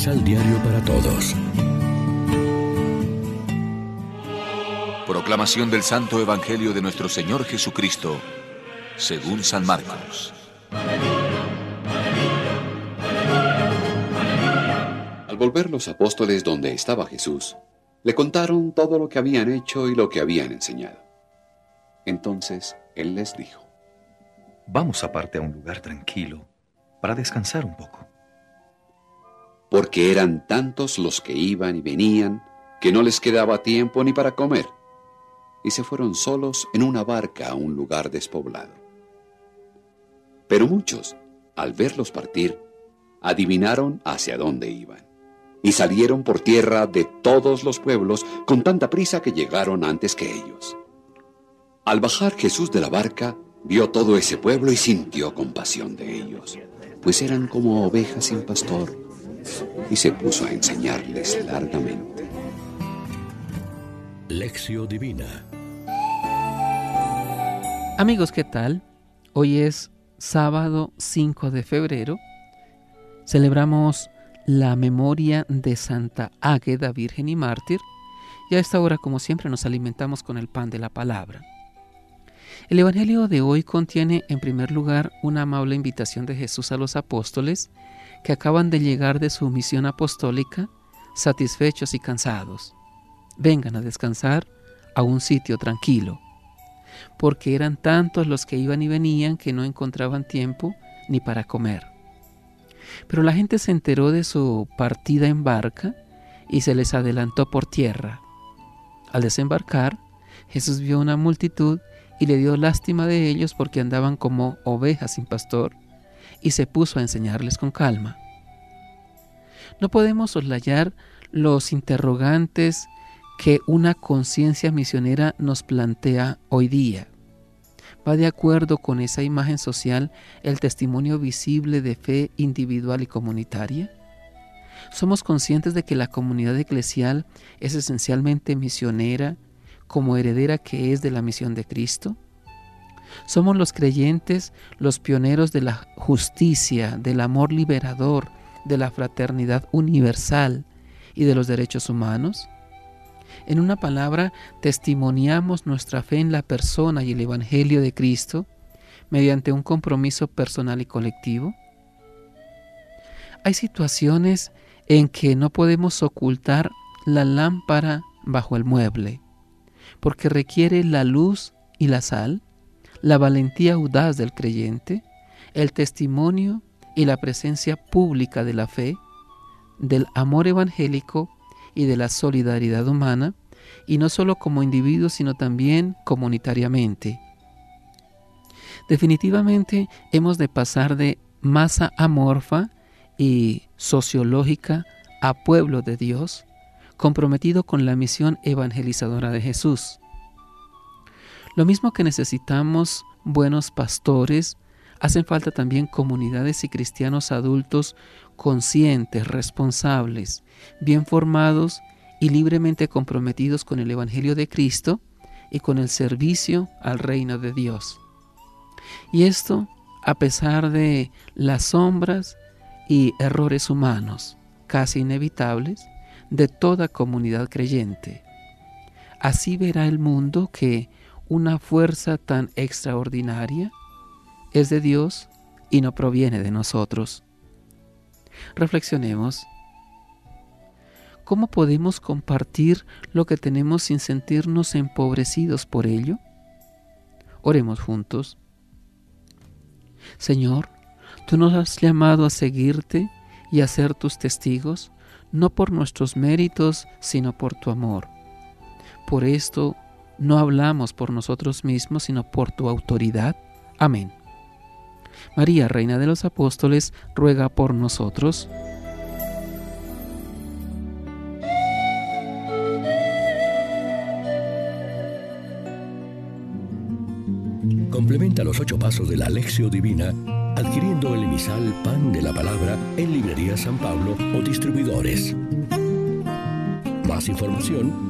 Misal Diario para Todos. Proclamación del Santo Evangelio de nuestro Señor Jesucristo, según San Marcos. Al volver los apóstoles donde estaba Jesús, le contaron todo lo que habían hecho y lo que habían enseñado. Entonces él les dijo, Vamos aparte a un lugar tranquilo para descansar un poco. Porque eran tantos los que iban y venían que no les quedaba tiempo ni para comer, y se fueron solos en una barca a un lugar despoblado. Pero muchos, al verlos partir, adivinaron hacia dónde iban, y salieron por tierra de todos los pueblos con tanta prisa que llegaron antes que ellos. Al bajar Jesús de la barca, vio todo ese pueblo y sintió compasión de ellos, pues eran como ovejas sin pastor, y se puso a enseñarles largamente. Lección Divina Amigos, ¿qué tal? Hoy es sábado 5 de febrero. Celebramos la memoria de Santa Águeda, Virgen y Mártir, y a esta hora, como siempre, nos alimentamos con el pan de la palabra. El Evangelio de hoy contiene, en primer lugar, una amable invitación de Jesús a los apóstoles que acaban de llegar de su misión apostólica, satisfechos y cansados. Vengan a descansar a un sitio tranquilo porque eran tantos los que iban y venían que no encontraban tiempo ni para comer. Pero la gente se enteró de su partida en barca y se les adelantó por tierra. Al desembarcar, Jesús vio una multitud y le dio lástima de ellos porque andaban como ovejas sin pastor y se puso a enseñarles con calma. No podemos soslayar los interrogantes que una conciencia misionera nos plantea hoy día. ¿Va de acuerdo con esa imagen social el testimonio visible de fe individual y comunitaria? ¿Somos conscientes de que la comunidad eclesial es esencialmente misionera como heredera que es de la misión de Cristo? ¿Somos los creyentes los pioneros de la justicia, del amor liberador, de la fraternidad universal y de los derechos humanos? En una palabra, testimoniamos nuestra fe en la persona y el Evangelio de Cristo mediante un compromiso personal y colectivo. Hay situaciones en que no podemos ocultar la lámpara bajo el mueble, porque requiere la luz y la sal, la valentía audaz del creyente, el testimonio y la presencia pública de la fe, del amor evangélico y de la solidaridad humana, y no solo como individuos, sino también comunitariamente. Definitivamente hemos de pasar de masa amorfa y sociológica a pueblo de Dios, comprometido con la misión evangelizadora de Jesús. Lo mismo que necesitamos buenos pastores, hacen falta también comunidades y cristianos adultos conscientes, responsables, bien formados y libremente comprometidos con el Evangelio de Cristo y con el servicio al reino de Dios. Y esto a pesar de las sombras y errores humanos, casi inevitables, de toda comunidad creyente. Así verá el mundo que una fuerza tan extraordinaria es de Dios y no proviene de nosotros. Reflexionemos. ¿Cómo podemos compartir lo que tenemos sin sentirnos empobrecidos por ello? Oremos juntos. Señor, tú nos has llamado a seguirte y a ser tus testigos, no por nuestros méritos, sino por tu amor. Por esto no hablamos por nosotros mismos, sino por tu autoridad. Amén. María, Reina de los Apóstoles, ruega por nosotros. Complementa los ocho pasos de la Alexio Divina adquiriendo el emisal Pan de la Palabra en Librería San Pablo o distribuidores. Más información